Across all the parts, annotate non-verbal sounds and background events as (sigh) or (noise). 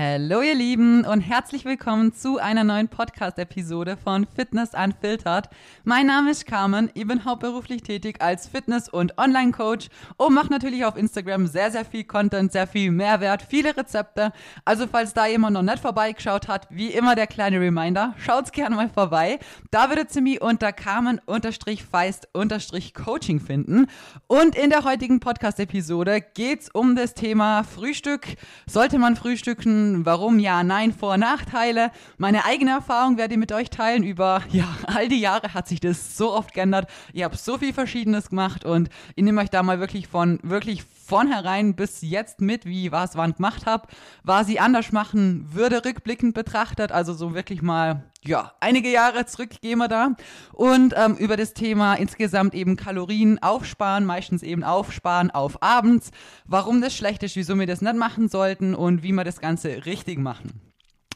Hallo ihr Lieben und herzlich willkommen zu einer neuen Podcast-Episode von Fitness Unfiltered. Mein Name ist Carmen, ich bin hauptberuflich tätig als Fitness- und Online-Coach und mache natürlich auf Instagram sehr, sehr viel Content, sehr viel Mehrwert, viele Rezepte. Also falls da jemand noch nicht vorbeigeschaut hat, wie immer der kleine Reminder, schaut's gerne mal vorbei. Da würdet ihr mich unter Carmen-Feist-Coaching finden. Und in der heutigen Podcast-Episode geht's um das Thema Frühstück. Sollte man frühstücken? Warum ja, nein, Vor- und Nachteile. Meine eigene Erfahrung werde ich mit euch teilen. Über ja, all die Jahre hat sich das so oft geändert. Ihr habt so viel Verschiedenes gemacht und ich nehme euch da mal wirklich von wirklich vornherein bis jetzt mit, wie ich was wann gemacht habe, was sie anders machen würde, rückblickend betrachtet. Also so wirklich mal, ja, einige Jahre zurück gehen wir da. Und ähm, über das Thema insgesamt eben Kalorien aufsparen, meistens eben aufsparen auf abends, warum das schlecht ist, wieso wir das nicht machen sollten und wie wir das Ganze richtig machen.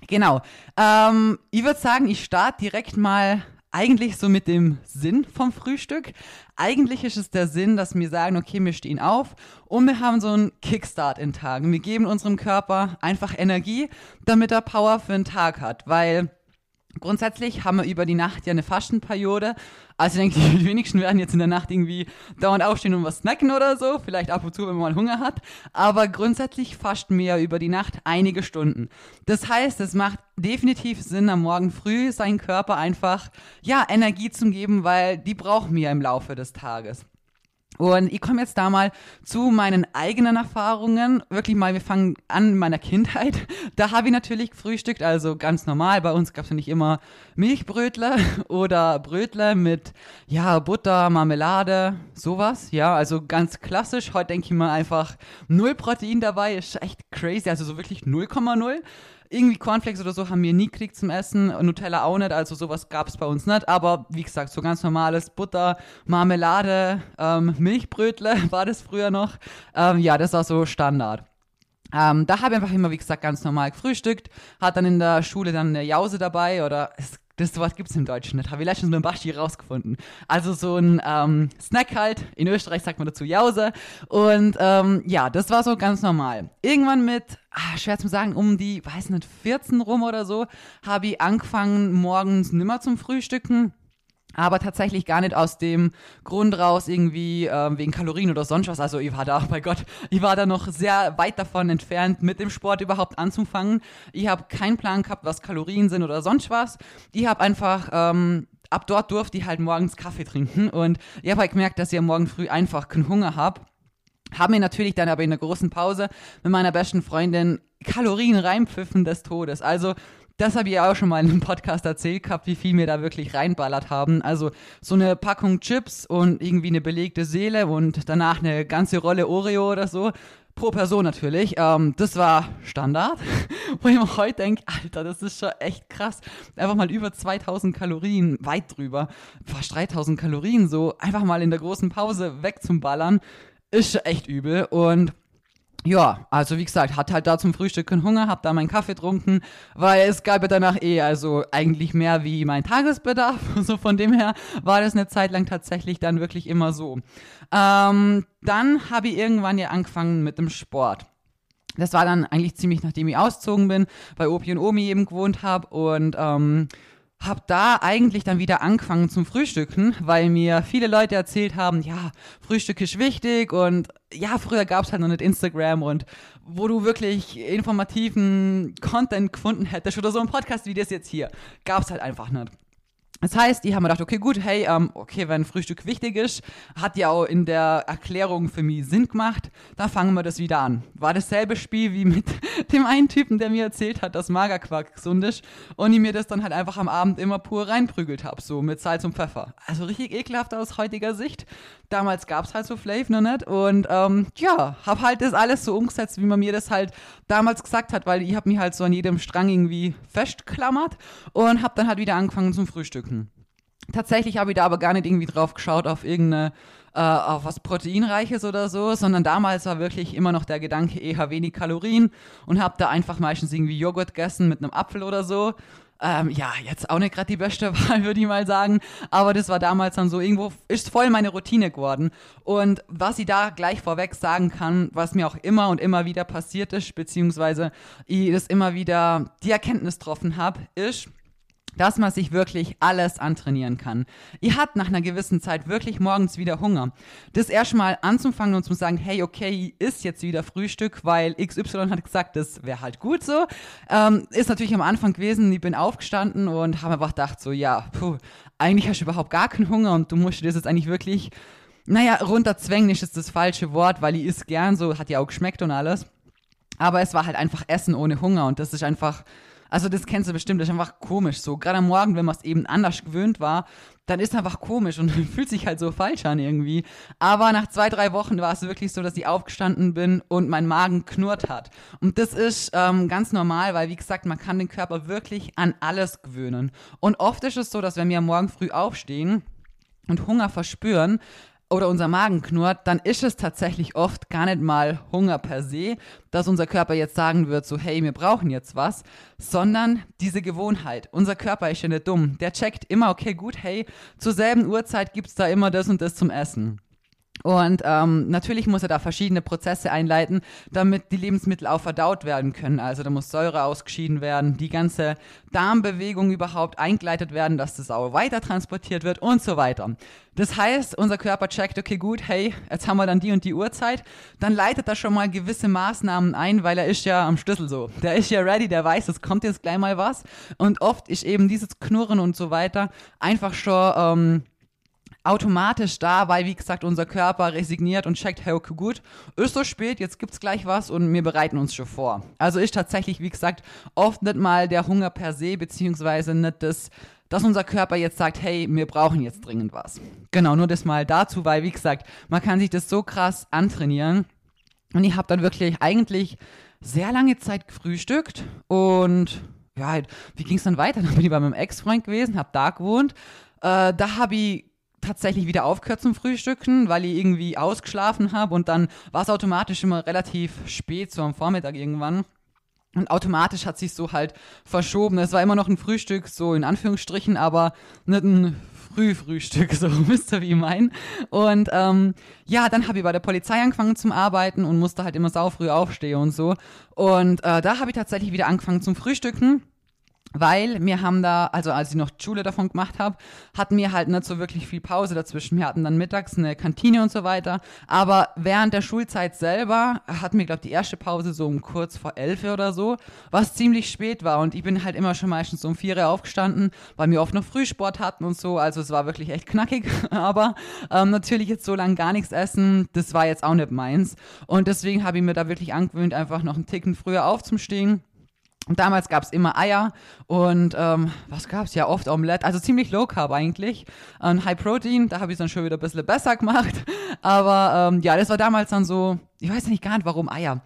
Genau. Ähm, ich würde sagen, ich starte direkt mal eigentlich so mit dem Sinn vom Frühstück. Eigentlich ist es der Sinn, dass wir sagen, okay, wir stehen auf und wir haben so einen Kickstart in Tagen. Wir geben unserem Körper einfach Energie, damit er Power für den Tag hat, weil Grundsätzlich haben wir über die Nacht ja eine Fastenperiode. Also ich denke, (laughs) die wenigsten werden jetzt in der Nacht irgendwie dauernd aufstehen und was snacken oder so. Vielleicht ab und zu, wenn man mal Hunger hat. Aber grundsätzlich fasten wir ja über die Nacht einige Stunden. Das heißt, es macht definitiv Sinn, am Morgen früh seinen Körper einfach, ja, Energie zu geben, weil die brauchen wir im Laufe des Tages. Und ich komme jetzt da mal zu meinen eigenen Erfahrungen. Wirklich mal, wir fangen an in meiner Kindheit. (laughs) Da habe ich natürlich gefrühstückt, also ganz normal. Bei uns gab es ja nicht immer Milchbrötle (laughs) oder Brötle mit ja, Butter, Marmelade, sowas. Ja, also ganz klassisch. Heute denke ich mal einfach null Protein dabei. Ist echt crazy. Also so wirklich 0,0 irgendwie Cornflakes oder so haben wir nie gekriegt zum Essen. Nutella auch nicht, also sowas gab es bei uns nicht. Aber wie gesagt, so ganz normales Butter, Marmelade, ähm, Milchbrötle (laughs) war das früher noch. Ähm, ja, das war so Standard. Ähm, da habe ich einfach immer, wie gesagt, ganz normal gefrühstückt. Hat dann in der Schule dann eine Jause dabei oder es das sowas gibt es im Deutschen nicht. Habe ich letztens mit dem Baschi rausgefunden. Also so ein ähm, Snack halt. In Österreich sagt man dazu Jause. Und ähm, ja, das war so ganz normal. Irgendwann mit, ah, schwer zu sagen, um die, weiß nicht, 14 rum oder so, habe ich angefangen, morgens nimmer zum Frühstücken aber tatsächlich gar nicht aus dem Grund raus, irgendwie ähm, wegen Kalorien oder sonst was. Also ich war da, (laughs) bei Gott, ich war da noch sehr weit davon entfernt, mit dem Sport überhaupt anzufangen. Ich habe keinen Plan gehabt, was Kalorien sind oder sonst was. Ich habe einfach ähm, ab dort durfte ich halt morgens Kaffee trinken und ich habe halt gemerkt, dass ich am Morgen früh einfach keinen Hunger habe. Habe mir natürlich dann aber in der großen Pause mit meiner besten Freundin Kalorien reinpfiffen des Todes. Also das habe ich auch schon mal in einem Podcast erzählt gehabt, wie viel wir da wirklich reinballert haben. Also so eine Packung Chips und irgendwie eine belegte Seele und danach eine ganze Rolle Oreo oder so. Pro Person natürlich. Ähm, das war Standard. (laughs) Wo ich mir heute denke, Alter, das ist schon echt krass. Einfach mal über 2000 Kalorien, weit drüber, fast 3000 Kalorien so, einfach mal in der großen Pause weg zum Ballern, ist schon echt übel. Und ja, also wie gesagt, hat halt da zum Frühstück keinen Hunger, hab da meinen Kaffee getrunken, weil es gab ja danach eh, also eigentlich mehr wie mein Tagesbedarf. (laughs) So von dem her war das eine Zeit lang tatsächlich dann wirklich immer so. Ähm, dann habe ich irgendwann ja angefangen mit dem Sport. Das war dann eigentlich ziemlich nachdem ich ausgezogen bin, bei Opi und Omi eben gewohnt habe und ähm, habe da eigentlich dann wieder angefangen zum Frühstücken, weil mir viele Leute erzählt haben, ja, Frühstück ist wichtig und ja, früher gab es halt noch nicht Instagram und wo du wirklich informativen Content gefunden hättest oder so ein Podcast wie das jetzt hier, gab es halt einfach nicht. Das heißt, die haben mir gedacht, okay, gut, hey, ähm, okay, wenn Frühstück wichtig ist, hat ja auch in der Erklärung für mich Sinn gemacht, dann fangen wir das wieder an. War dasselbe Spiel wie mit (laughs) dem einen Typen, der mir erzählt hat, dass Magerquark gesund ist und ich mir das dann halt einfach am Abend immer pur reinprügelt habe, so mit Salz und Pfeffer. Also richtig ekelhaft aus heutiger Sicht. Damals gab es halt so Flav noch nicht und ähm, ja, hab halt das alles so umgesetzt, wie man mir das halt damals gesagt hat, weil ich habe mich halt so an jedem Strang irgendwie festklammert und hab dann halt wieder angefangen zum Frühstücken. Tatsächlich habe ich da aber gar nicht irgendwie drauf geschaut auf irgendeine, äh, auf was Proteinreiches oder so, sondern damals war wirklich immer noch der Gedanke eher wenig Kalorien und habe da einfach meistens irgendwie Joghurt gegessen mit einem Apfel oder so. Ähm, ja, jetzt auch nicht gerade die beste (laughs) Wahl, würde ich mal sagen. Aber das war damals dann so, irgendwo ist voll meine Routine geworden. Und was ich da gleich vorweg sagen kann, was mir auch immer und immer wieder passiert ist, beziehungsweise ich das immer wieder die Erkenntnis getroffen habe, ist, dass man sich wirklich alles antrainieren kann. Ihr habt nach einer gewissen Zeit wirklich morgens wieder Hunger. Das erstmal anzufangen und zu sagen, hey, okay, ist jetzt wieder Frühstück, weil XY hat gesagt, das wäre halt gut so. Ähm, ist natürlich am Anfang gewesen, ich bin aufgestanden und habe einfach gedacht, so, ja, puh, eigentlich hast du überhaupt gar keinen Hunger und du musst das jetzt eigentlich wirklich, naja, runterzwängen ist das falsche Wort, weil ich isst gern so, hat ja auch geschmeckt und alles. Aber es war halt einfach Essen ohne Hunger und das ist einfach also das kennst du bestimmt, das ist einfach komisch so. Gerade am Morgen, wenn man es eben anders gewöhnt war, dann ist es einfach komisch und (laughs) fühlt sich halt so falsch an irgendwie. Aber nach zwei, drei Wochen war es wirklich so, dass ich aufgestanden bin und mein Magen knurrt hat. Und das ist ähm, ganz normal, weil wie gesagt, man kann den Körper wirklich an alles gewöhnen. Und oft ist es so, dass wenn wir am Morgen früh aufstehen und Hunger verspüren, oder unser Magen knurrt, dann ist es tatsächlich oft gar nicht mal Hunger per se, dass unser Körper jetzt sagen wird, so hey, wir brauchen jetzt was, sondern diese Gewohnheit. Unser Körper ist ja nicht dumm. Der checkt immer, okay, gut, hey, zur selben Uhrzeit gibt es da immer das und das zum Essen. Und ähm, natürlich muss er da verschiedene Prozesse einleiten, damit die Lebensmittel auch verdaut werden können. Also da muss Säure ausgeschieden werden, die ganze Darmbewegung überhaupt eingeleitet werden, dass das auch weiter transportiert wird und so weiter. Das heißt, unser Körper checkt, okay, gut, hey, jetzt haben wir dann die und die Uhrzeit, dann leitet er schon mal gewisse Maßnahmen ein, weil er ist ja am Schlüssel so. Der ist ja ready, der weiß, es kommt jetzt gleich mal was. Und oft ist eben dieses Knurren und so weiter einfach schon ähm, automatisch da, weil, wie gesagt, unser Körper resigniert und checkt, hey, okay, gut, ist so spät, jetzt gibt's gleich was und wir bereiten uns schon vor. Also ist tatsächlich, wie gesagt, oft nicht mal der Hunger per se, beziehungsweise nicht das, dass unser Körper jetzt sagt, hey, wir brauchen jetzt dringend was. Genau, nur das mal dazu, weil, wie gesagt, man kann sich das so krass antrainieren. Und ich habe dann wirklich eigentlich sehr lange Zeit gefrühstückt und ja, wie ging es dann weiter? (laughs) Dann bin ich bei meinem Ex-Freund gewesen, habe da gewohnt. Äh, da habe ich tatsächlich wieder aufgehört zum Frühstücken, weil ich irgendwie ausgeschlafen habe und dann war es automatisch immer relativ spät, so am Vormittag irgendwann. Und automatisch hat sich so halt verschoben. Es war immer noch ein Frühstück, so in Anführungsstrichen, aber nicht ein Frühfrühstück, (laughs) so wisst ihr, wie ich mein. Und ähm, ja, dann habe ich bei der Polizei angefangen zum Arbeiten und musste halt immer sau früh aufstehen und so. Und äh, da habe ich tatsächlich wieder angefangen zum Frühstücken weil wir haben da, also als ich noch Schule davon gemacht habe, hatten wir halt nicht so wirklich viel Pause dazwischen. Wir hatten dann mittags eine Kantine und so weiter. Aber während der Schulzeit selber hatten wir, glaube ich, die erste Pause so um kurz vor elf oder so, was ziemlich spät war. Und ich bin halt immer schon meistens um vier Uhr aufgestanden, weil wir oft noch Frühsport hatten und so. Also es war wirklich echt knackig. (laughs) Aber ähm, natürlich jetzt so lange gar nichts essen, das war jetzt auch nicht meins. Und deswegen habe ich mir da wirklich angewöhnt, einfach noch einen Ticken früher aufzustehen und damals gab es immer Eier und ähm, was gab es? Ja, oft Omelette. Also ziemlich low carb eigentlich. Und High Protein, da habe ich es dann schon wieder ein bisschen besser gemacht. Aber ähm, ja, das war damals dann so, ich weiß nicht gar nicht warum Eier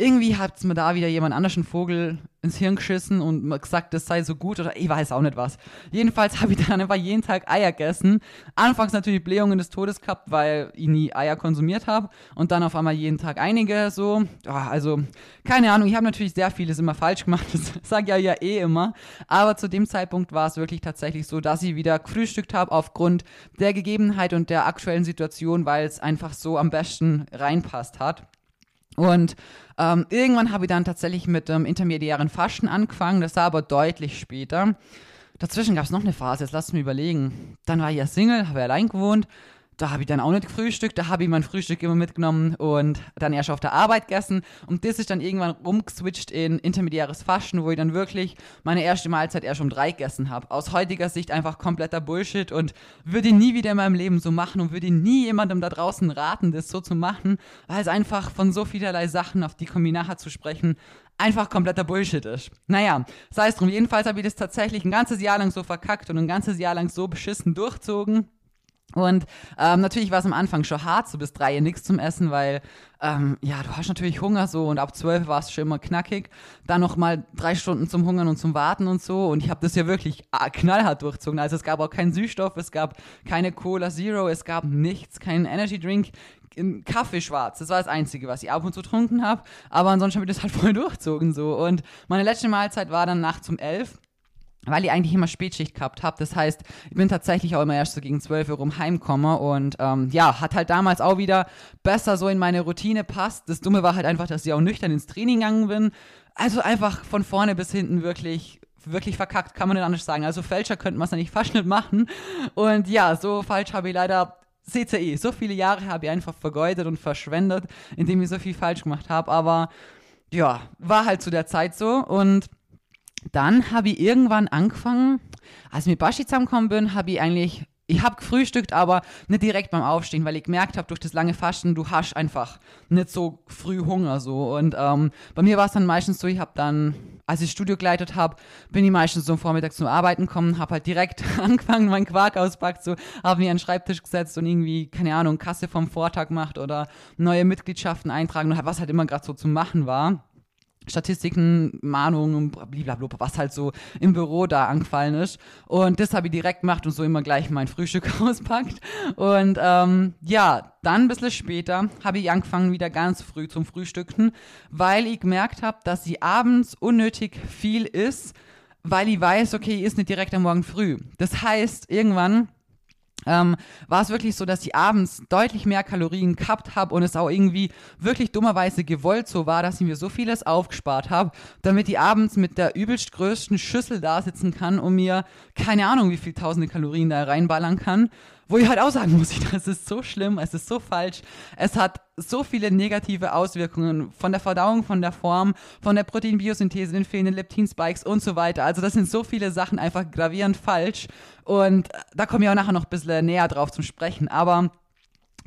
irgendwie hat mir da wieder jemand anders einen Vogel ins Hirn geschissen und gesagt, das sei so gut oder ich weiß auch nicht was. Jedenfalls habe ich (laughs) dann einfach jeden Tag Eier gegessen. Anfangs natürlich Blähungen des Todes gehabt, weil ich nie Eier konsumiert habe und dann auf einmal jeden Tag einige so. Oh, also keine Ahnung, ich habe natürlich sehr vieles immer falsch gemacht, (laughs) das sage ich ja, ja eh immer. Aber zu dem Zeitpunkt war es wirklich tatsächlich so, dass ich wieder gefrühstückt habe aufgrund der Gegebenheit und der aktuellen Situation, weil es einfach so am besten reinpasst hat. Und ähm, irgendwann habe ich dann tatsächlich mit dem intermediären Fasten angefangen, das war aber deutlich später. Dazwischen gab es noch eine Phase, jetzt lasst mich überlegen. Dann war ich ja Single, habe allein gewohnt da habe ich dann auch nicht gefrühstückt, da habe ich mein Frühstück immer mitgenommen und dann erst auf der Arbeit gegessen. Und das ist dann irgendwann rumgeswitcht in intermediäres Fasten, wo ich dann wirklich meine erste Mahlzeit erst um drei gegessen habe. Aus heutiger Sicht einfach kompletter Bullshit und würde nie wieder in meinem Leben so machen und würde nie jemandem da draußen raten, das so zu machen, weil es einfach von so vielerlei Sachen, auf die komme ich nachher zu sprechen, einfach kompletter Bullshit ist. Naja, sei es drum. Jedenfalls habe ich das tatsächlich ein ganzes Jahr lang so verkackt und ein ganzes Jahr lang so beschissen durchzogen und ähm, natürlich war es am Anfang schon hart, so bis drei Uhr nichts zum Essen, weil ähm, ja, du hast natürlich Hunger so und ab zwölf war es schon immer knackig. Dann noch mal drei Stunden zum Hungern und zum Warten und so. Und ich habe das ja wirklich ah, knallhart durchzogen. Also es gab auch keinen Süßstoff, es gab keine Cola Zero, es gab nichts, keinen Energy Drink, Kaffee schwarz. Das war das Einzige, was ich ab und zu getrunken habe. Aber ansonsten habe ich das halt (laughs) voll durchzogen so. Und meine letzte Mahlzeit war dann nachts um elf weil ich eigentlich immer Spätschicht gehabt habe. Das heißt, ich bin tatsächlich auch immer erst so gegen 12 Uhr rum heimkomme und ähm, ja, hat halt damals auch wieder besser so in meine Routine passt. Das Dumme war halt einfach, dass ich auch nüchtern ins Training gegangen bin. Also einfach von vorne bis hinten wirklich wirklich verkackt, kann man nicht anders sagen. Also Fälscher könnte man es eigentlich fast nicht machen. Und ja, so falsch habe ich leider CCE. So viele Jahre habe ich einfach vergeudet und verschwendet, indem ich so viel falsch gemacht habe. Aber ja, war halt zu der Zeit so. Und dann habe ich irgendwann angefangen, als ich mit Baschi zusammengekommen bin, habe ich eigentlich, ich habe gefrühstückt, aber nicht direkt beim Aufstehen, weil ich gemerkt habe, durch das lange Fasten, du hast einfach nicht so früh Hunger so. Und ähm, bei mir war es dann meistens so, ich habe dann, als ich Studio geleitet habe, bin ich meistens so vormittags zum Arbeiten gekommen, habe halt direkt (laughs) angefangen, meinen Quark auspackt, so, habe mir an den Schreibtisch gesetzt und irgendwie, keine Ahnung, Kasse vom Vortag gemacht oder neue Mitgliedschaften eintragen, was halt immer gerade so zu machen war. Statistiken, Mahnungen, blablabla, was halt so im Büro da angefallen ist. Und das habe ich direkt gemacht und so immer gleich mein Frühstück (laughs) auspackt. Und ähm, ja, dann ein bisschen später habe ich angefangen, wieder ganz früh zum Frühstücken, weil ich gemerkt habe, dass sie abends unnötig viel ist, weil ich weiß, okay, ich ist nicht direkt am Morgen früh. Das heißt, irgendwann ähm, war es wirklich so, dass ich abends deutlich mehr Kalorien gehabt habe und es auch irgendwie wirklich dummerweise gewollt so war, dass ich mir so vieles aufgespart habe, damit ich abends mit der übelst größten Schüssel da sitzen kann und mir keine Ahnung, wie viel tausende Kalorien da reinballern kann wo ich halt auch sagen muss, (laughs) das ist so schlimm, es ist so falsch, es hat so viele negative Auswirkungen von der Verdauung, von der Form, von der Proteinbiosynthese, den fehlenden Leptin-Spikes und so weiter. Also das sind so viele Sachen einfach gravierend falsch. Und da komme ich auch nachher noch ein bisschen näher drauf zum Sprechen, aber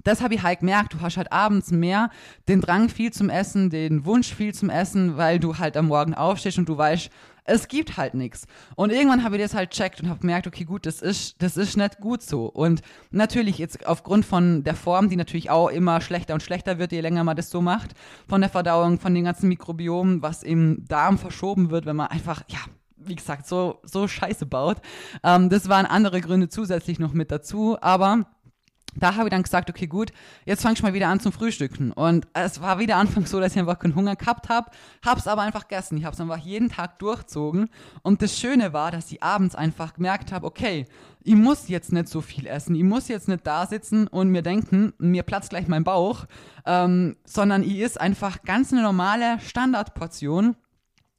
das habe ich halt gemerkt, du hast halt abends mehr den Drang viel zum Essen, den Wunsch viel zum Essen, weil du halt am Morgen aufstehst und du weißt, es gibt halt nichts. Und irgendwann habe ich das halt checkt und habe gemerkt, okay, gut, das ist, das ist nicht gut so. Und natürlich jetzt aufgrund von der Form, die natürlich auch immer schlechter und schlechter wird, je länger man das so macht, von der Verdauung, von den ganzen Mikrobiomen, was im Darm verschoben wird, wenn man einfach, ja, wie gesagt, so, so Scheiße baut. Ähm, das waren andere Gründe zusätzlich noch mit dazu, aber da habe ich dann gesagt, okay, gut, jetzt fange ich mal wieder an zum Frühstücken. Und es war wieder anfangs so, dass ich einfach keinen Hunger gehabt habe, habe es aber einfach gegessen. Ich habe es einfach jeden Tag durchzogen. Und das Schöne war, dass ich abends einfach gemerkt habe, okay, ich muss jetzt nicht so viel essen, ich muss jetzt nicht da sitzen und mir denken, mir platzt gleich mein Bauch, ähm, sondern ich ist einfach ganz eine normale Standardportion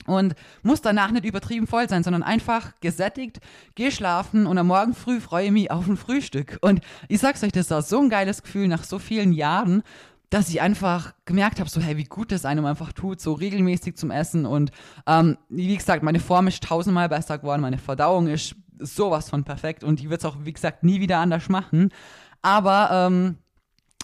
und muss danach nicht übertrieben voll sein, sondern einfach gesättigt, geschlafen und am Morgen früh freue ich mich auf ein Frühstück. Und ich sag's euch, das war so ein geiles Gefühl nach so vielen Jahren, dass ich einfach gemerkt habe, so hey, wie gut das einem einfach tut, so regelmäßig zum Essen. Und ähm, wie gesagt, meine Form ist tausendmal besser geworden, meine Verdauung ist sowas von perfekt und die wird's auch, wie gesagt, nie wieder anders machen. Aber ähm,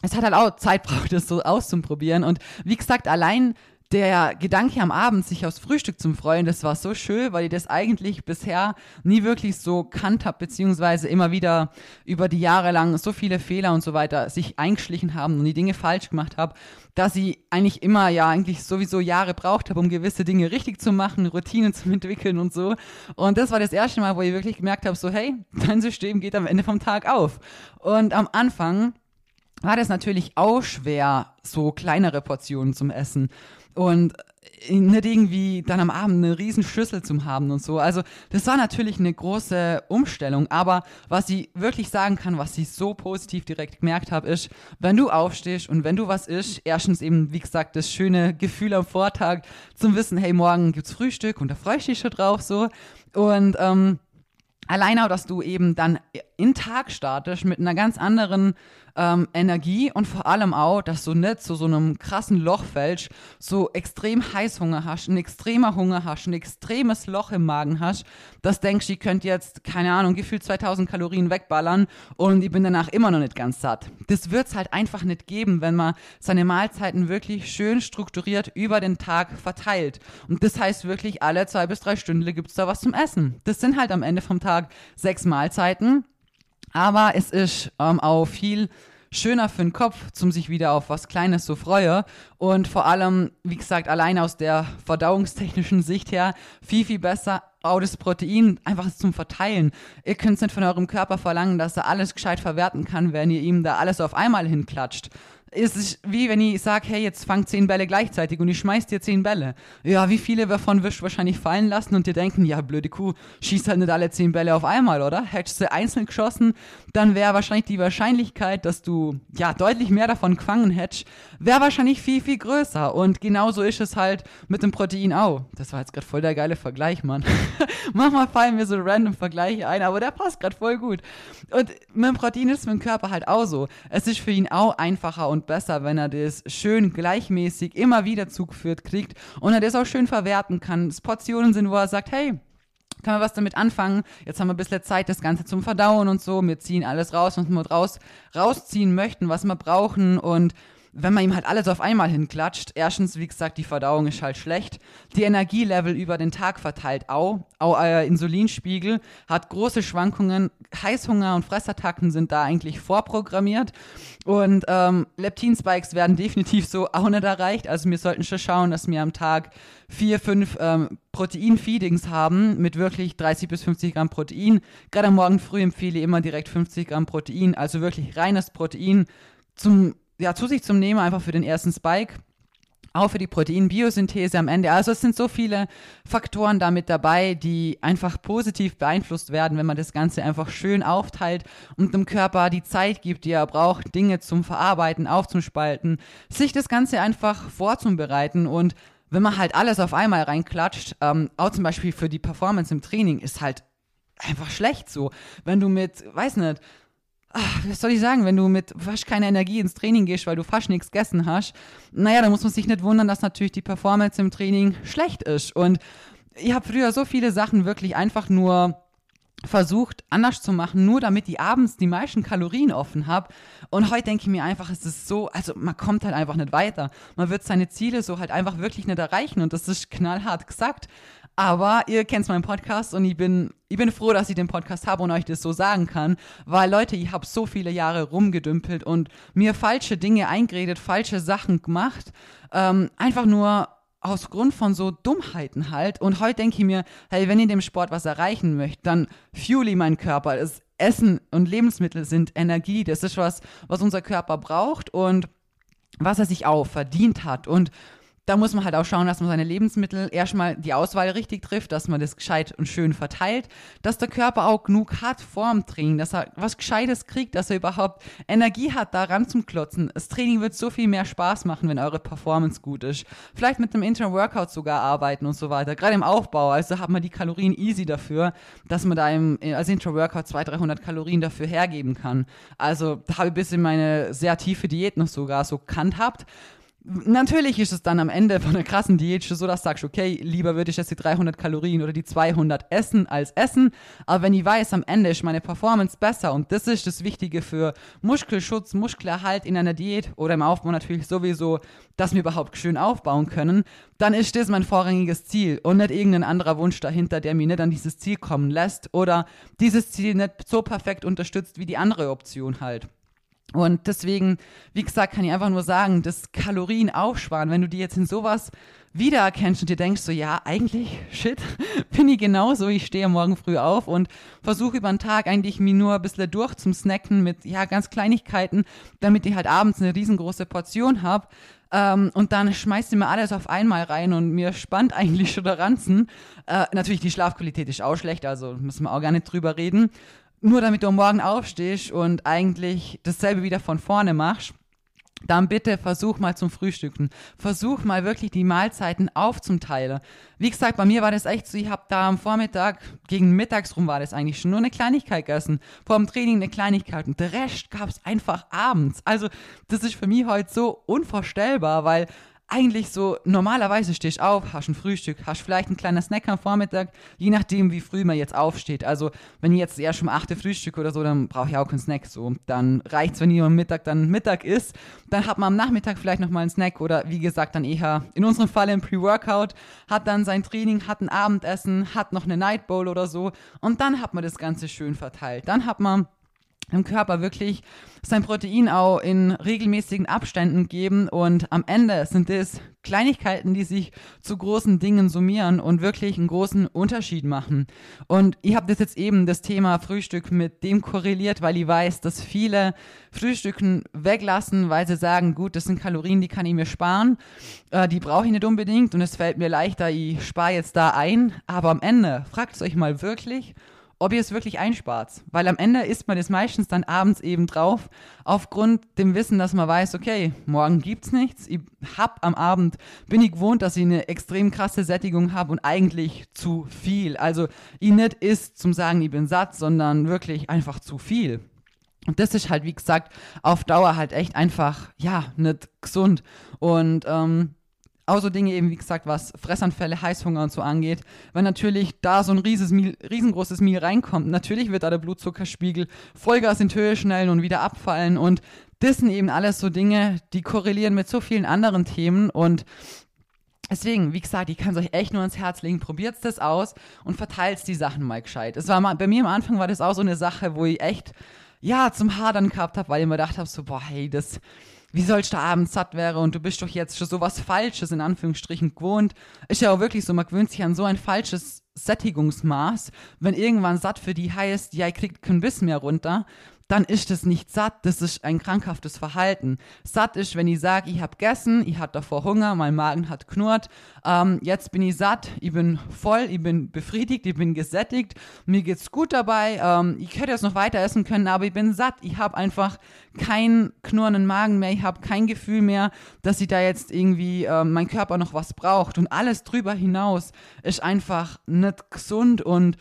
es hat halt auch Zeit (laughs) braucht, das so auszuprobieren. Und wie gesagt, allein der Gedanke am Abend, sich aufs Frühstück zu freuen, das war so schön, weil ich das eigentlich bisher nie wirklich so kannt habe, beziehungsweise immer wieder über die Jahre lang so viele Fehler und so weiter sich eingeschlichen haben und die Dinge falsch gemacht habe, dass ich eigentlich immer ja eigentlich sowieso Jahre braucht habe, um gewisse Dinge richtig zu machen, Routinen zu entwickeln und so. Und das war das erste Mal, wo ich wirklich gemerkt habe, so hey, dein System geht am Ende vom Tag auf. Und am Anfang war das natürlich auch schwer, so kleinere Portionen zum Essen und nicht irgendwie dann am Abend eine riesen Schüssel zum haben und so. Also das war natürlich eine große Umstellung, aber was ich wirklich sagen kann, was ich so positiv direkt gemerkt habe, ist, wenn du aufstehst und wenn du was isst, erstens eben, wie gesagt, das schöne Gefühl am Vortag zum Wissen, hey, morgen gibt's Frühstück und da freue ich dich schon drauf so und ähm, alleine auch, dass du eben dann in Tag startest mit einer ganz anderen ähm, Energie und vor allem auch, dass du nicht zu so einem krassen Loch fällst, so extrem Heißhunger hast, ein extremer Hunger hast, ein extremes Loch im Magen hast, das denkst, ich könnte jetzt, keine Ahnung, gefühlt 2000 Kalorien wegballern und ich bin danach immer noch nicht ganz satt. Das wird es halt einfach nicht geben, wenn man seine Mahlzeiten wirklich schön strukturiert über den Tag verteilt. Und das heißt wirklich, alle zwei bis drei Stunden gibt es da was zum Essen. Das sind halt am Ende vom Tag sechs Mahlzeiten. Aber es ist ähm, auch viel schöner für den Kopf, zum sich wieder auf was Kleines so freue. Und vor allem, wie gesagt, allein aus der verdauungstechnischen Sicht her, viel, viel besser auch das Protein einfach zum Verteilen. Ihr könnt nicht von eurem Körper verlangen, dass er alles gescheit verwerten kann, wenn ihr ihm da alles auf einmal hinklatscht. Ist es wie wenn ich sage, hey, jetzt fang zehn Bälle gleichzeitig und ich schmeiß dir zehn Bälle. Ja, wie viele davon wirst du wahrscheinlich fallen lassen und dir denken, ja, blöde Kuh, schießt halt nicht alle zehn Bälle auf einmal, oder? Hättest du einzeln geschossen, dann wäre wahrscheinlich die Wahrscheinlichkeit, dass du ja deutlich mehr davon gefangen hättest, wäre wahrscheinlich viel, viel größer. Und genauso ist es halt mit dem Protein auch. Das war jetzt gerade voll der geile Vergleich, Mann. (laughs) Manchmal fallen mir so random Vergleiche ein, aber der passt gerade voll gut. Und mit dem Protein ist es mit dem Körper halt auch so. Es ist für ihn auch einfacher und besser, wenn er das schön gleichmäßig immer wieder zugeführt kriegt und er das auch schön verwerten kann. Es Portionen sind, wo er sagt, hey, kann man was damit anfangen. Jetzt haben wir ein bisschen Zeit, das Ganze zum Verdauen und so. Wir ziehen alles raus, was wir raus, rausziehen möchten, was wir brauchen und wenn man ihm halt alles auf einmal hinklatscht, erstens, wie gesagt, die Verdauung ist halt schlecht, die Energielevel über den Tag verteilt auch, auch äh, Insulinspiegel hat große Schwankungen, Heißhunger und Fressattacken sind da eigentlich vorprogrammiert und ähm, Leptinspikes werden definitiv so auch nicht erreicht, also wir sollten schon schauen, dass wir am Tag vier, fünf ähm, Protein-Feedings haben mit wirklich 30 bis 50 Gramm Protein. Gerade am Morgen früh empfehle ich immer direkt 50 Gramm Protein, also wirklich reines Protein zum ja, zu sich zum Nehmen, einfach für den ersten Spike. Auch für die Proteinbiosynthese am Ende. Also es sind so viele Faktoren damit dabei, die einfach positiv beeinflusst werden, wenn man das Ganze einfach schön aufteilt und dem Körper die Zeit gibt, die er braucht, Dinge zum Verarbeiten, aufzuspalten, sich das Ganze einfach vorzubereiten und wenn man halt alles auf einmal reinklatscht, ähm, auch zum Beispiel für die Performance im Training, ist halt einfach schlecht so. Wenn du mit, weiß nicht, ach, was soll ich sagen, wenn du mit fast keiner Energie ins Training gehst, weil du fast nichts gegessen hast, naja, dann muss man sich nicht wundern, dass natürlich die Performance im Training schlecht ist. Und ich habe früher so viele Sachen wirklich einfach nur versucht anders zu machen, nur damit ich abends die meisten Kalorien offen habe. Und heute denke ich mir einfach, es ist so, also man kommt halt einfach nicht weiter. Man wird seine Ziele so halt einfach wirklich nicht erreichen und das ist knallhart gesagt. Aber ihr kennt meinen Podcast und ich bin, ich bin froh, dass ich den Podcast habe und euch das so sagen kann, weil Leute, ich habe so viele Jahre rumgedümpelt und mir falsche Dinge eingeredet, falsche Sachen gemacht, ähm, einfach nur aus Grund von so Dummheiten halt. Und heute denke ich mir, hey, wenn ihr dem Sport was erreichen möchtet, dann fuel meinen Körper. Das Essen und Lebensmittel sind Energie. Das ist was, was unser Körper braucht und was er sich auch verdient hat. Und da muss man halt auch schauen, dass man seine Lebensmittel erstmal die Auswahl richtig trifft, dass man das gescheit und schön verteilt, dass der Körper auch genug hat vorm Training, dass er was Gescheites kriegt, dass er überhaupt Energie hat, daran zum Klotzen. Das Training wird so viel mehr Spaß machen, wenn eure Performance gut ist. Vielleicht mit einem Inter-Workout sogar arbeiten und so weiter. Gerade im Aufbau, also hat man die Kalorien easy dafür, dass man da im, als Inter-Workout 200, 300 Kalorien dafür hergeben kann. Also da habe ich ein bisschen meine sehr tiefe Diät noch sogar so kannt habt Natürlich ist es dann am Ende von einer krassen Diät so, dass du sagst, okay, lieber würde ich jetzt die 300 Kalorien oder die 200 essen als essen. Aber wenn ich weiß, am Ende ist meine Performance besser und das ist das Wichtige für Muskelschutz, Muskelerhalt in einer Diät oder im Aufbau natürlich sowieso, dass wir überhaupt schön aufbauen können, dann ist das mein vorrangiges Ziel und nicht irgendein anderer Wunsch dahinter, der mir nicht an dieses Ziel kommen lässt oder dieses Ziel nicht so perfekt unterstützt wie die andere Option halt. Und deswegen, wie gesagt, kann ich einfach nur sagen, das Kalorien aufsparen, wenn du dir jetzt in sowas wiedererkennst und dir denkst so, ja, eigentlich, shit, (laughs) bin ich genauso, ich stehe morgen früh auf und versuche über den Tag eigentlich mir nur ein bisschen durch zum Snacken mit, ja, ganz Kleinigkeiten, damit ich halt abends eine riesengroße Portion habe. Ähm, und dann schmeißt du mir alles auf einmal rein und mir spannt eigentlich schon der Ranzen. Äh, natürlich, die Schlafqualität ist auch schlecht, also müssen wir auch gar nicht drüber reden nur damit du morgen aufstehst und eigentlich dasselbe wieder von vorne machst, dann bitte versuch mal zum Frühstücken. Versuch mal wirklich die Mahlzeiten aufzuteilen. Wie gesagt, bei mir war das echt so, ich habe da am Vormittag, gegen mittags rum war das eigentlich schon nur eine Kleinigkeit gegessen. Vor dem Training eine Kleinigkeit und der Rest gab es einfach abends. Also das ist für mich heute so unvorstellbar, weil eigentlich so, normalerweise stehst du auf, hast ein Frühstück, hast vielleicht ein kleiner Snack am Vormittag, je nachdem, wie früh man jetzt aufsteht. Also, wenn ich jetzt erst um 8 Frühstück oder so, dann brauche ich auch keinen Snack. So, dann reicht es, wenn ihr am Mittag dann Mittag isst. Dann hat man am Nachmittag vielleicht nochmal einen Snack oder wie gesagt, dann eher in unserem Fall ein Pre-Workout, hat dann sein Training, hat ein Abendessen, hat noch eine Night Bowl oder so und dann hat man das Ganze schön verteilt. Dann hat man dem Körper wirklich sein Protein auch in regelmäßigen Abständen geben und am Ende sind es Kleinigkeiten, die sich zu großen Dingen summieren und wirklich einen großen Unterschied machen. Und ich habe das jetzt eben das Thema Frühstück mit dem korreliert, weil ich weiß, dass viele Frühstücken weglassen, weil sie sagen, gut, das sind Kalorien, die kann ich mir sparen, äh, die brauche ich nicht unbedingt und es fällt mir leichter, ich spare jetzt da ein. Aber am Ende fragt es euch mal wirklich, ob ihr es wirklich einspart. Weil am Ende isst man es meistens dann abends eben drauf, aufgrund dem Wissen, dass man weiß, okay, morgen gibt's nichts. Ich hab am Abend, bin ich gewohnt, dass ich eine extrem krasse Sättigung habe und eigentlich zu viel. Also ich nicht isst zum sagen, ich bin satt, sondern wirklich einfach zu viel. Und das ist halt, wie gesagt, auf Dauer halt echt einfach, ja, nicht gesund. Und ähm, auch so Dinge eben, wie gesagt, was Fressanfälle, Heißhunger und so angeht. Wenn natürlich da so ein rieses Meal, riesengroßes Meal reinkommt, natürlich wird da der Blutzuckerspiegel Vollgas in Höhe schnellen und wieder abfallen. Und das sind eben alles so Dinge, die korrelieren mit so vielen anderen Themen. Und Deswegen, wie gesagt, ich kann es euch echt nur ans Herz legen. Probiert das aus und verteilt die Sachen mal gescheit. Es war mal, bei mir am Anfang war das auch so eine Sache, wo ich echt, ja, zum Hadern gehabt habe, weil ich mir gedacht habe, so, boah, hey, das, wie sollst du abends satt wäre und du bist doch jetzt schon so was Falsches in Anführungsstrichen gewohnt. Ist ja auch wirklich so, man gewöhnt sich an so ein falsches Sättigungsmaß, wenn irgendwann satt für die heißt, ja, ich krieg kein Biss mehr runter, dann ist es nicht satt, das ist ein krankhaftes Verhalten. Satt ist, wenn ich sage, ich habe gegessen, ich hatte davor Hunger, mein Magen hat knurrt, ähm, jetzt bin ich satt, ich bin voll, ich bin befriedigt, ich bin gesättigt, mir geht's gut dabei, ähm, ich hätte jetzt noch weiter essen können, aber ich bin satt, ich habe einfach keinen knurrenden Magen mehr, ich habe kein Gefühl mehr, dass ich da jetzt irgendwie äh, mein Körper noch was braucht. Und alles drüber hinaus ist einfach nicht gesund und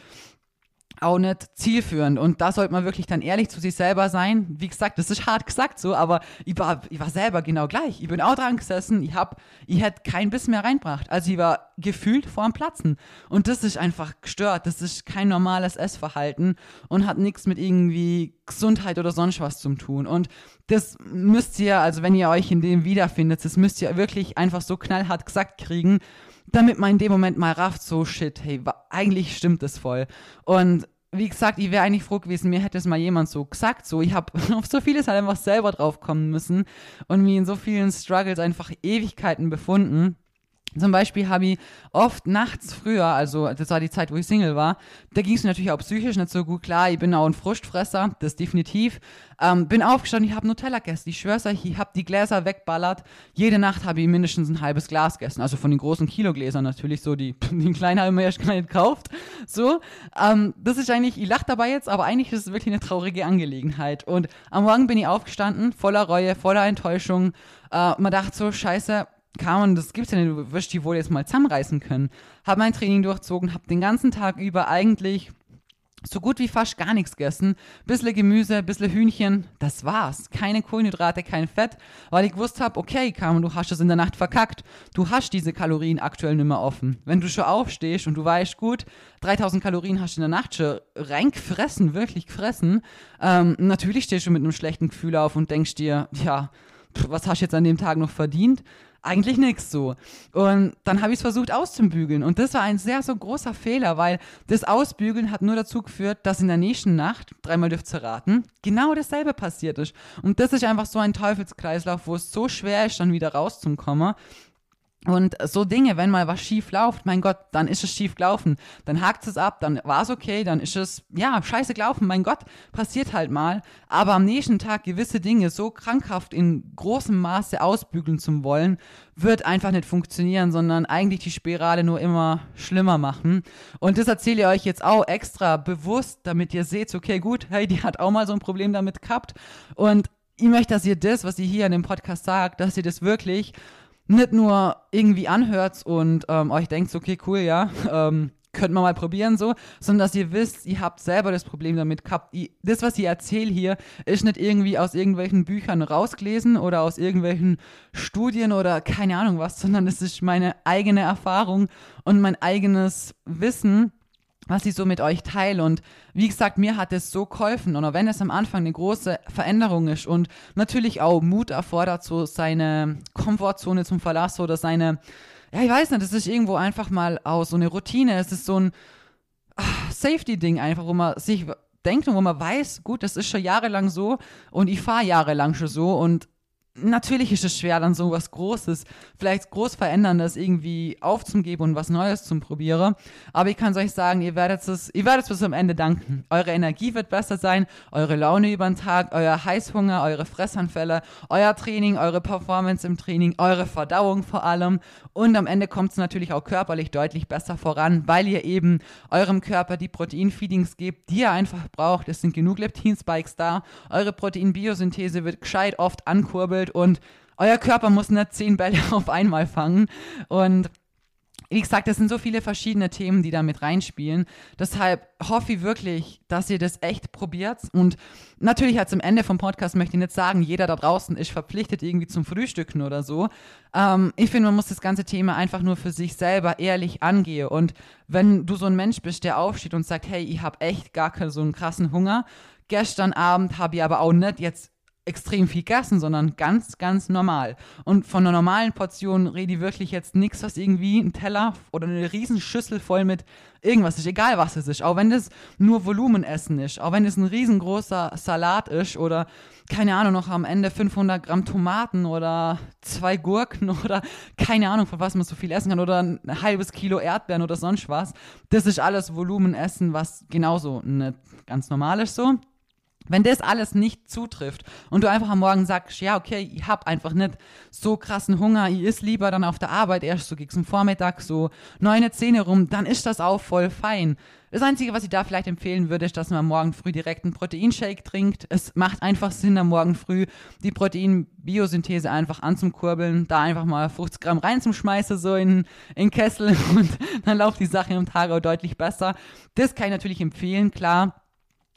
auch nicht zielführend. Und da sollte man wirklich dann ehrlich zu sich selber sein. Wie gesagt, das ist hart gesagt so, aber ich war, ich war selber genau gleich. Ich bin auch dran gesessen, ich hab, ich hätte kein Biss mehr reinbracht. Also ich war gefühlt vor dem Platzen. Und das ist einfach gestört. Das ist kein normales Essverhalten und hat nichts mit irgendwie Gesundheit oder sonst was zu tun. Und das müsst ihr, also wenn ihr euch in dem wiederfindet, das müsst ihr wirklich einfach so knallhart gesagt kriegen damit man in dem Moment mal rafft, so shit, hey, eigentlich stimmt das voll. Und wie gesagt, ich wäre eigentlich froh gewesen, mir hätte es mal jemand so gesagt, so ich habe (laughs) auf so vieles halt einfach selber drauf kommen müssen und mir in so vielen Struggles einfach Ewigkeiten befunden. Zum Beispiel habe ich oft nachts früher, also das war die Zeit, wo ich Single war, da ging es mir natürlich auch psychisch nicht so gut. Klar, ich bin auch ein Frustfresser, das definitiv. Ähm, bin aufgestanden, ich habe Nutella gegessen. Ich schwör's euch, ich habe die Gläser wegballert. Jede Nacht habe ich mindestens ein halbes Glas gegessen. Also von den großen Kilogläsern natürlich so, die, (laughs) die kleinen haben wir erst gar nicht gekauft. So, ähm, das ist eigentlich, ich lache dabei jetzt, aber eigentlich ist es wirklich eine traurige Angelegenheit. Und am Morgen bin ich aufgestanden, voller Reue, voller Enttäuschung. Äh, man dachte so, scheiße, Carmen, das gibt's ja nicht, du wirst die wohl jetzt mal zusammenreißen können. Hab mein Training durchzogen, hab den ganzen Tag über eigentlich so gut wie fast gar nichts gegessen. Bissle Gemüse, bissle Hühnchen, das war's. Keine Kohlenhydrate, kein Fett, weil ich gewusst hab, okay, Carmen, du hast es in der Nacht verkackt. Du hast diese Kalorien aktuell nicht mehr offen. Wenn du schon aufstehst und du weißt, gut, 3000 Kalorien hast du in der Nacht schon reingefressen, wirklich gefressen, ähm, natürlich stehst du mit einem schlechten Gefühl auf und denkst dir, ja, was hast du jetzt an dem Tag noch verdient? Eigentlich nichts so. Und dann habe ich es versucht auszubügeln. Und das war ein sehr so großer Fehler, weil das Ausbügeln hat nur dazu geführt, dass in der nächsten Nacht, dreimal dürft ihr raten, genau dasselbe passiert ist. Und das ist einfach so ein Teufelskreislauf, wo es so schwer ist, dann wieder rauszukommen. Und so Dinge, wenn mal was schief läuft, mein Gott, dann ist es schief gelaufen. Dann hakt es ab, dann war es okay, dann ist es, ja, scheiße gelaufen, mein Gott, passiert halt mal. Aber am nächsten Tag gewisse Dinge so krankhaft in großem Maße ausbügeln zu wollen, wird einfach nicht funktionieren, sondern eigentlich die Spirale nur immer schlimmer machen. Und das erzähle ich euch jetzt auch extra bewusst, damit ihr seht, okay, gut, hey, die hat auch mal so ein Problem damit gehabt. Und ich möchte, dass ihr das, was ihr hier in dem Podcast sagt, dass ihr das wirklich nicht nur irgendwie anhört und ähm, euch denkt, okay, cool, ja, (laughs) ähm, könnt man mal probieren so, sondern dass ihr wisst, ihr habt selber das Problem damit gehabt. das, was ich erzähle hier, ist nicht irgendwie aus irgendwelchen Büchern rausgelesen oder aus irgendwelchen Studien oder keine Ahnung was, sondern es ist meine eigene Erfahrung und mein eigenes Wissen was ich so mit euch teile. Und wie gesagt, mir hat es so geholfen. Und auch wenn es am Anfang eine große Veränderung ist und natürlich auch Mut erfordert, so seine Komfortzone zum Verlassen oder seine, ja, ich weiß nicht, das ist irgendwo einfach mal auch so eine Routine. Es ist so ein ach, Safety-Ding einfach, wo man sich denkt und wo man weiß, gut, das ist schon jahrelang so und ich fahre jahrelang schon so und natürlich ist es schwer, dann so was Großes, vielleicht groß Veränderndes irgendwie aufzugeben und was Neues zu probieren. Aber ich kann euch sagen, ihr werdet es, ihr werdet es bis am Ende danken. Eure Energie wird besser sein, eure Laune über den Tag, euer Heißhunger, eure Fressanfälle, euer Training, eure Performance im Training, eure Verdauung vor allem. Und am Ende kommt es natürlich auch körperlich deutlich besser voran, weil ihr eben eurem Körper die Proteinfeedings gebt, die er einfach braucht. Es sind genug Leptin-Spikes da. Eure Proteinbiosynthese wird gescheit oft ankurbelt gefühlt und euer Körper muss nicht zehn Bälle (laughs) auf einmal fangen. Und wie gesagt, es sind so viele verschiedene Themen, die da mit reinspielen. Deshalb hoffe ich wirklich, dass ihr das echt probiert. Und natürlich als am Ende vom Podcast möchte ich nicht sagen, jeder da draußen ist verpflichtet irgendwie zum Frühstücken oder so. Ähm, ich finde, man muss das ganze Thema einfach nur für sich selber ehrlich angehen. Und wenn du so ein Mensch bist, der aufsteht und sagt, hey, ich habe echt gar keinen so einen krassen Hunger. Gestern Abend habe ich aber auch nicht jetzt extrem viel gegessen, sondern ganz, ganz normal. Und von einer normalen Portion rede ich wirklich jetzt nichts, was irgendwie ein Teller oder eine Riesenschüssel voll mit irgendwas ist, egal was es ist. Auch wenn das nur Volumenessen ist, auch wenn es ein riesengroßer Salat ist oder keine Ahnung, noch am Ende 500 Gramm Tomaten oder zwei Gurken (laughs) oder keine Ahnung, von was man so viel essen kann oder ein halbes Kilo Erdbeeren oder sonst was. Das ist alles Volumenessen, was genauso nicht ganz normal ist so. Wenn das alles nicht zutrifft und du einfach am Morgen sagst, ja, okay, ich hab einfach nicht so krassen Hunger, ich ist lieber dann auf der Arbeit erst so gegen Vormittag so neune Zähne rum, dann ist das auch voll fein. Das Einzige, was ich da vielleicht empfehlen würde, ist, dass man Morgen früh direkt einen Proteinshake trinkt. Es macht einfach Sinn, am Morgen früh die Proteinbiosynthese einfach anzukurbeln, da einfach mal 50 Gramm reinzuschmeißen, so in, in Kessel (laughs) und dann läuft die Sache im Tag auch deutlich besser. Das kann ich natürlich empfehlen, klar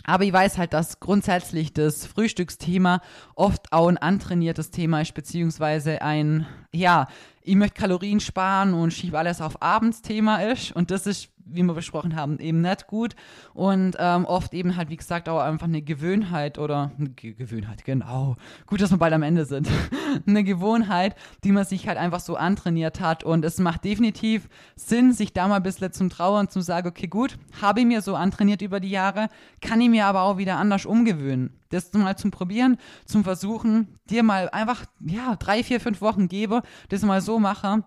aber ich weiß halt, dass grundsätzlich das Frühstücksthema oft auch ein antrainiertes Thema ist, beziehungsweise ein, ja, ich möchte Kalorien sparen und schiebe alles auf Abendsthema ist. Und das ist wie wir besprochen haben, eben nicht gut und ähm, oft eben halt, wie gesagt, auch einfach eine Gewohnheit oder eine Ge Gewohnheit, genau. Gut, dass wir bald am Ende sind. (laughs) eine Gewohnheit, die man sich halt einfach so antrainiert hat und es macht definitiv Sinn, sich da mal ein bisschen zum Trauern zu sagen, okay, gut, habe ich mir so antrainiert über die Jahre, kann ich mir aber auch wieder anders umgewöhnen. Das mal zum Probieren, zum Versuchen, dir mal einfach, ja, drei, vier, fünf Wochen gebe, das mal so mache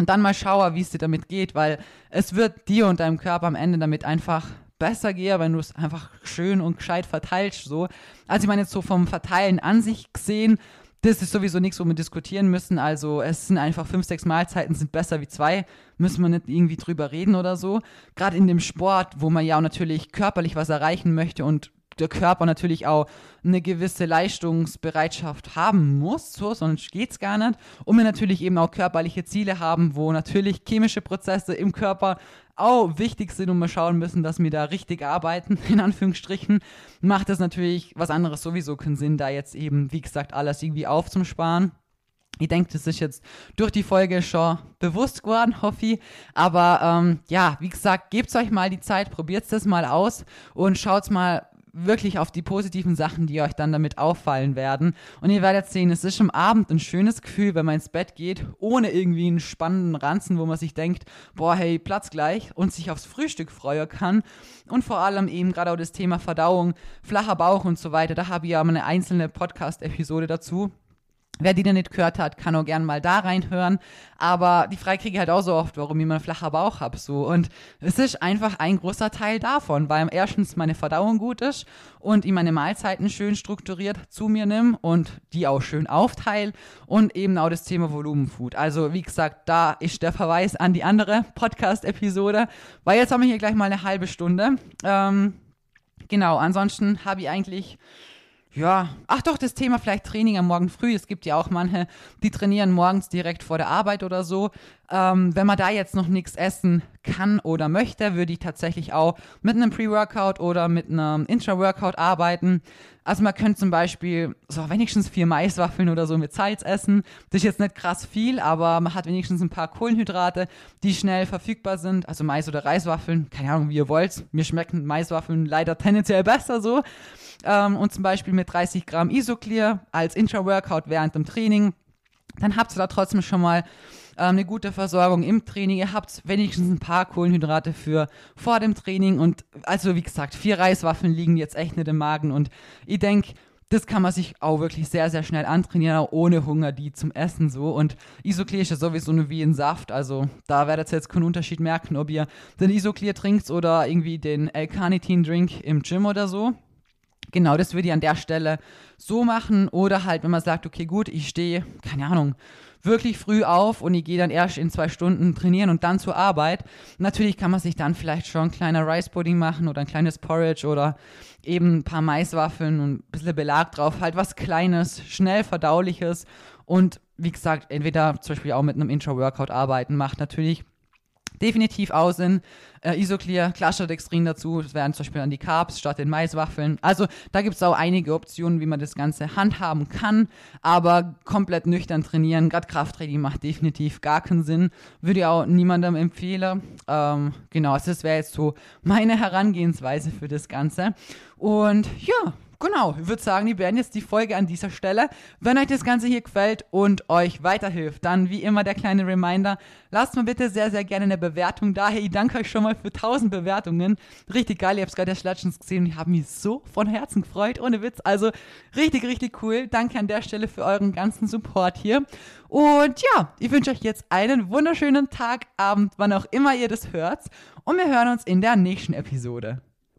und dann mal schaue, wie es dir damit geht, weil es wird dir und deinem Körper am Ende damit einfach besser gehen, wenn du es einfach schön und gescheit verteilst. So. Also ich meine jetzt so vom Verteilen an sich gesehen, das ist sowieso nichts, wo wir diskutieren müssen. Also es sind einfach fünf, sechs Mahlzeiten sind besser wie zwei. Müssen wir nicht irgendwie drüber reden oder so. Gerade in dem Sport, wo man ja auch natürlich körperlich was erreichen möchte und der Körper natürlich auch eine gewisse Leistungsbereitschaft haben muss, so, sonst geht es gar nicht. Und wir natürlich eben auch körperliche Ziele haben, wo natürlich chemische Prozesse im Körper auch wichtig sind und wir schauen müssen, dass wir da richtig arbeiten, (laughs) in Anführungsstrichen, macht das natürlich was anderes sowieso keinen Sinn, da jetzt eben, wie gesagt, alles irgendwie aufzusparen. Ich denke, das ist jetzt durch die Folge schon bewusst geworden, hoffe ich. Aber ähm, ja, wie gesagt, gebt euch mal die Zeit, probiert das mal aus und schaut mal, wirklich auf die positiven Sachen, die euch dann damit auffallen werden. Und ihr werdet sehen, es ist am Abend ein schönes Gefühl, wenn man ins Bett geht, ohne irgendwie einen spannenden Ranzen, wo man sich denkt, boah, hey, Platz gleich und sich aufs Frühstück freuen kann. Und vor allem eben gerade auch das Thema Verdauung, flacher Bauch und so weiter. Da habe ich ja mal eine einzelne Podcast-Episode dazu. Wer die denn nicht gehört hat, kann auch gern mal da reinhören. Aber die Frage kriege ich halt auch so oft, warum ich immer einen flacher Bauch habe. So. Und es ist einfach ein großer Teil davon, weil erstens meine Verdauung gut ist und ich meine Mahlzeiten schön strukturiert zu mir nehme und die auch schön aufteile und eben auch das Thema Volumenfood. Also wie gesagt, da ist der Verweis an die andere Podcast-Episode, weil jetzt haben wir hier gleich mal eine halbe Stunde. Ähm, genau, ansonsten habe ich eigentlich ja, ach doch, das Thema vielleicht Training am Morgen früh. Es gibt ja auch manche, die trainieren morgens direkt vor der Arbeit oder so. Ähm, wenn man da jetzt noch nichts essen kann oder möchte, würde ich tatsächlich auch mit einem Pre-Workout oder mit einem Intra-Workout arbeiten. Also man könnte zum Beispiel so wenigstens vier Maiswaffeln oder so mit Salz essen. Das ist jetzt nicht krass viel, aber man hat wenigstens ein paar Kohlenhydrate, die schnell verfügbar sind. Also Mais- oder Reiswaffeln, keine Ahnung, wie ihr wollt. Mir schmecken Maiswaffeln leider tendenziell besser so ähm, und zum Beispiel mit 30 Gramm Isoclear als Intra-Workout während dem Training, dann habt ihr da trotzdem schon mal ähm, eine gute Versorgung im Training. Ihr habt wenigstens ein paar Kohlenhydrate für vor dem Training und also wie gesagt, vier Reiswaffeln liegen jetzt echt nicht im Magen und ich denke, das kann man sich auch wirklich sehr, sehr schnell antrainieren, auch ohne Hunger, die zum Essen so. Und Isoclear ist ja sowieso nur wie ein Saft, also da werdet ihr jetzt keinen Unterschied merken, ob ihr den Isoclear trinkt oder irgendwie den L-Carnitin-Drink im Gym oder so. Genau, das würde ich an der Stelle so machen. Oder halt, wenn man sagt, okay, gut, ich stehe, keine Ahnung, wirklich früh auf und ich gehe dann erst in zwei Stunden trainieren und dann zur Arbeit. Natürlich kann man sich dann vielleicht schon ein kleiner Rice Pudding machen oder ein kleines Porridge oder eben ein paar Maiswaffeln und ein bisschen Belag drauf. Halt was Kleines, schnell verdauliches und wie gesagt, entweder zum Beispiel auch mit einem Intra-Workout arbeiten macht natürlich definitiv auch Sinn. Äh, Isoclear, Clusterdextrin dazu, das wären zum Beispiel dann die Carbs statt den Maiswaffeln. Also da gibt es auch einige Optionen, wie man das Ganze handhaben kann, aber komplett nüchtern trainieren, gerade Krafttraining macht definitiv gar keinen Sinn. Würde ich auch niemandem empfehlen. Ähm, genau, also das wäre jetzt so meine Herangehensweise für das Ganze. Und ja, genau, ich würde sagen, wir beenden jetzt die Folge an dieser Stelle. Wenn euch das Ganze hier gefällt und euch weiterhilft, dann wie immer der kleine Reminder, lasst mir bitte sehr, sehr gerne eine Bewertung da. Hey, ich danke euch schon mal für 1000 Bewertungen. Richtig geil, ihr habt es gerade erst letztens gesehen und ich habe mich so von Herzen gefreut, ohne Witz. Also richtig, richtig cool. Danke an der Stelle für euren ganzen Support hier. Und ja, ich wünsche euch jetzt einen wunderschönen Tag, Abend, wann auch immer ihr das hört. Und wir hören uns in der nächsten Episode.